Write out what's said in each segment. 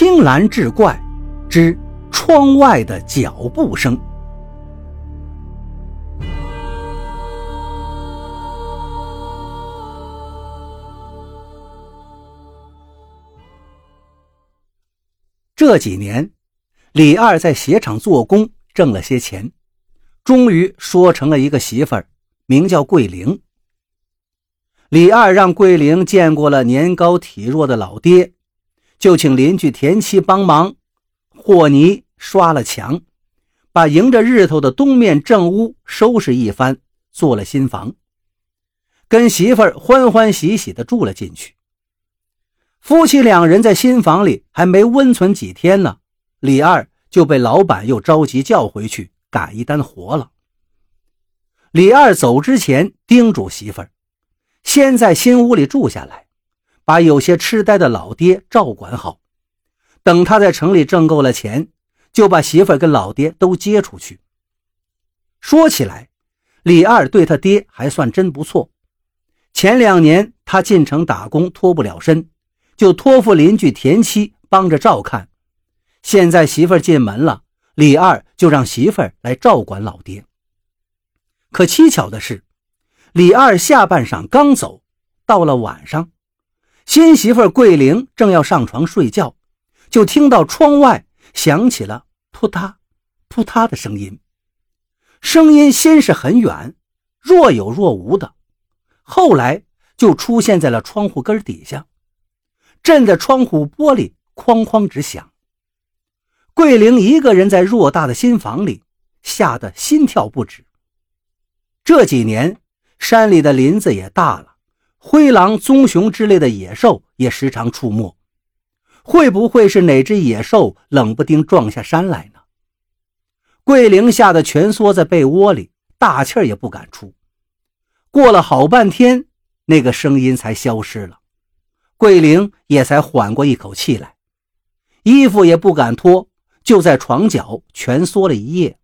青蓝志怪之窗外的脚步声。这几年，李二在鞋厂做工，挣了些钱，终于说成了一个媳妇儿，名叫桂玲。李二让桂玲见过了年高体弱的老爹，就请邻居田七帮忙和泥刷了墙，把迎着日头的东面正屋收拾一番，做了新房，跟媳妇儿欢欢喜喜地住了进去。夫妻两人在新房里还没温存几天呢，李二就被老板又着急叫回去赶一单活了。李二走之前叮嘱媳妇儿，先在新屋里住下来，把有些痴呆的老爹照管好。等他在城里挣够了钱，就把媳妇跟老爹都接出去。说起来，李二对他爹还算真不错。前两年他进城打工脱不了身。就托付邻居田七帮着照看。现在媳妇进门了，李二就让媳妇来照管老爹。可蹊跷的是，李二下半晌刚走，到了晚上，新媳妇桂玲正要上床睡觉，就听到窗外响起了扑嗒扑嗒的声音。声音先是很远，若有若无的，后来就出现在了窗户根底下。震得窗户玻璃哐哐直响。桂玲一个人在偌大的新房里，吓得心跳不止。这几年山里的林子也大了，灰狼、棕熊之类的野兽也时常出没。会不会是哪只野兽冷不丁撞下山来呢？桂玲吓得蜷缩在被窝里，大气也不敢出。过了好半天，那个声音才消失了。桂玲也才缓过一口气来，衣服也不敢脱，就在床角蜷缩了一夜。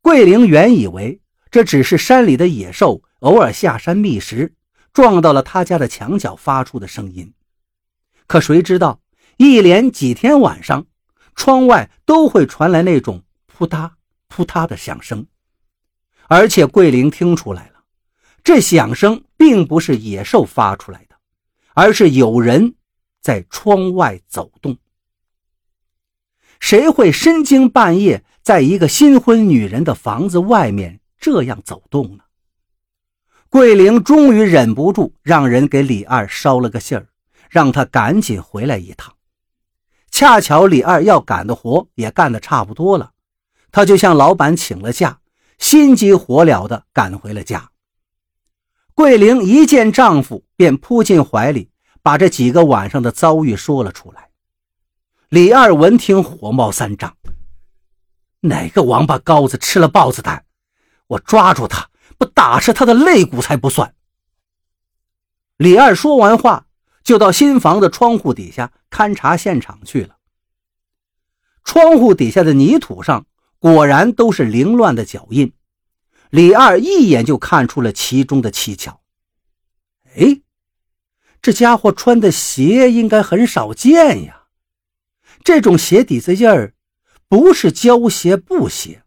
桂玲原以为这只是山里的野兽偶尔下山觅食，撞到了他家的墙角发出的声音，可谁知道一连几天晚上，窗外都会传来那种扑嗒扑嗒的响声，而且桂玲听出来了，这响声并不是野兽发出来的。而是有人在窗外走动。谁会深更半夜在一个新婚女人的房子外面这样走动呢？桂玲终于忍不住，让人给李二捎了个信儿，让他赶紧回来一趟。恰巧李二要赶的活也干得差不多了，他就向老板请了假，心急火燎地赶回了家。桂玲一见丈夫，便扑进怀里，把这几个晚上的遭遇说了出来。李二闻听，火冒三丈：“哪个王八羔子吃了豹子胆？我抓住他，不打折他的肋骨才不算！”李二说完话，就到新房的窗户底下勘察现场去了。窗户底下的泥土上，果然都是凌乱的脚印。李二一眼就看出了其中的蹊跷。哎，这家伙穿的鞋应该很少见呀。这种鞋底子印儿，不是胶鞋、布鞋，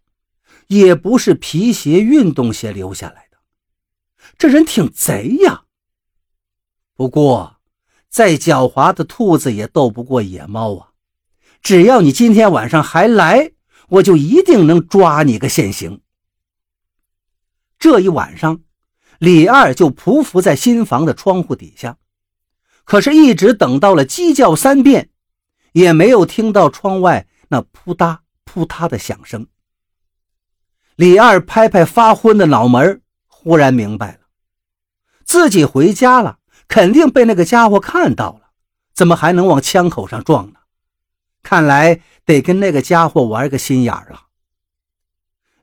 也不是皮鞋、运动鞋留下来的。这人挺贼呀。不过，再狡猾的兔子也斗不过野猫啊。只要你今天晚上还来，我就一定能抓你个现行。这一晚上，李二就匍匐在新房的窗户底下，可是，一直等到了鸡叫三遍，也没有听到窗外那扑嗒扑嗒的响声。李二拍拍发昏的脑门，忽然明白了，自己回家了，肯定被那个家伙看到了，怎么还能往枪口上撞呢？看来得跟那个家伙玩个心眼了。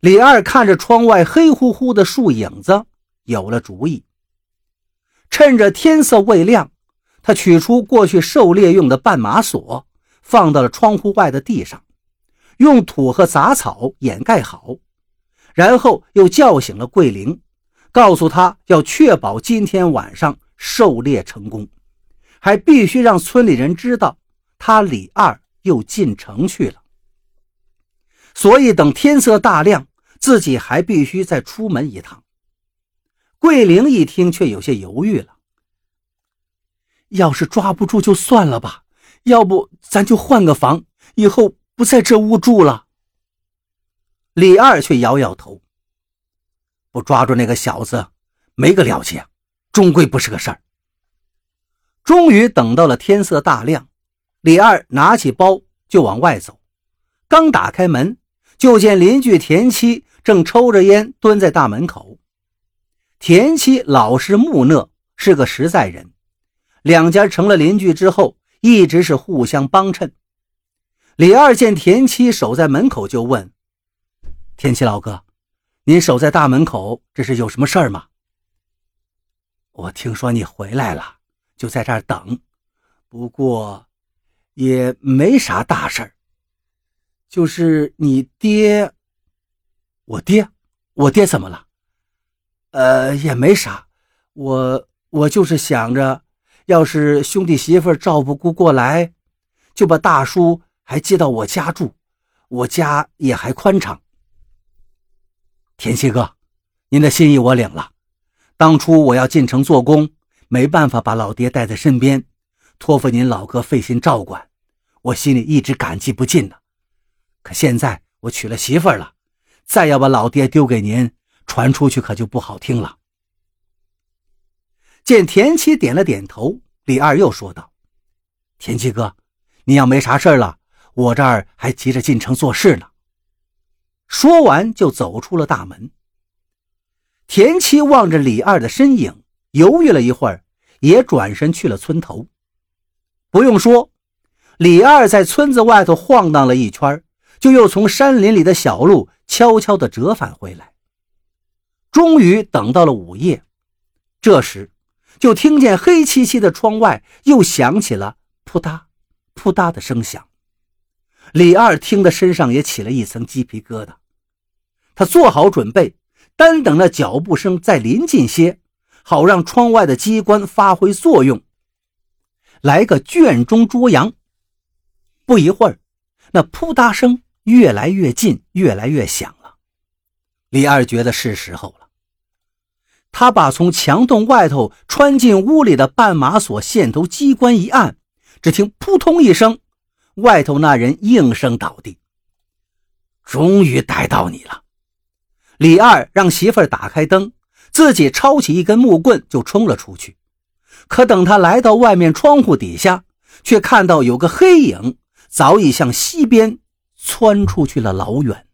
李二看着窗外黑乎乎的树影子，有了主意。趁着天色未亮，他取出过去狩猎用的绊马索，放到了窗户外的地上，用土和杂草掩盖好，然后又叫醒了桂玲，告诉他要确保今天晚上狩猎成功，还必须让村里人知道他李二又进城去了。所以等天色大亮，自己还必须再出门一趟。桂玲一听，却有些犹豫了。要是抓不住，就算了吧。要不咱就换个房，以后不在这屋住了。李二却摇摇头，不抓住那个小子，没个了结，终归不是个事儿。终于等到了天色大亮，李二拿起包就往外走，刚打开门，就见邻居田七正抽着烟蹲在大门口。田七老实木讷，是个实在人，两家成了邻居之后。一直是互相帮衬。李二见田七守在门口，就问：“田七老哥，您守在大门口，这是有什么事儿吗？”我听说你回来了，就在这儿等。不过，也没啥大事儿。就是你爹，我爹，我爹怎么了？呃，也没啥。我我就是想着。要是兄弟媳妇照不顾过来，就把大叔还接到我家住，我家也还宽敞。田七哥，您的心意我领了。当初我要进城做工，没办法把老爹带在身边，托付您老哥费心照管，我心里一直感激不尽呢。可现在我娶了媳妇了，再要把老爹丢给您，传出去可就不好听了。见田七点了点头，李二又说道：“田七哥，你要没啥事了，我这儿还急着进城做事呢。”说完就走出了大门。田七望着李二的身影，犹豫了一会儿，也转身去了村头。不用说，李二在村子外头晃荡了一圈，就又从山林里的小路悄悄地折返回来。终于等到了午夜，这时。就听见黑漆漆的窗外又响起了扑嗒扑嗒的声响，李二听得身上也起了一层鸡皮疙瘩。他做好准备，单等那脚步声再临近些，好让窗外的机关发挥作用，来个卷中捉羊。不一会儿，那扑嗒声越来越近，越来越响了。李二觉得是时候了。他把从墙洞外头穿进屋里的绊马索线头机关一按，只听扑通一声，外头那人应声倒地。终于逮到你了！李二让媳妇儿打开灯，自己抄起一根木棍就冲了出去。可等他来到外面窗户底下，却看到有个黑影早已向西边窜出去了老远。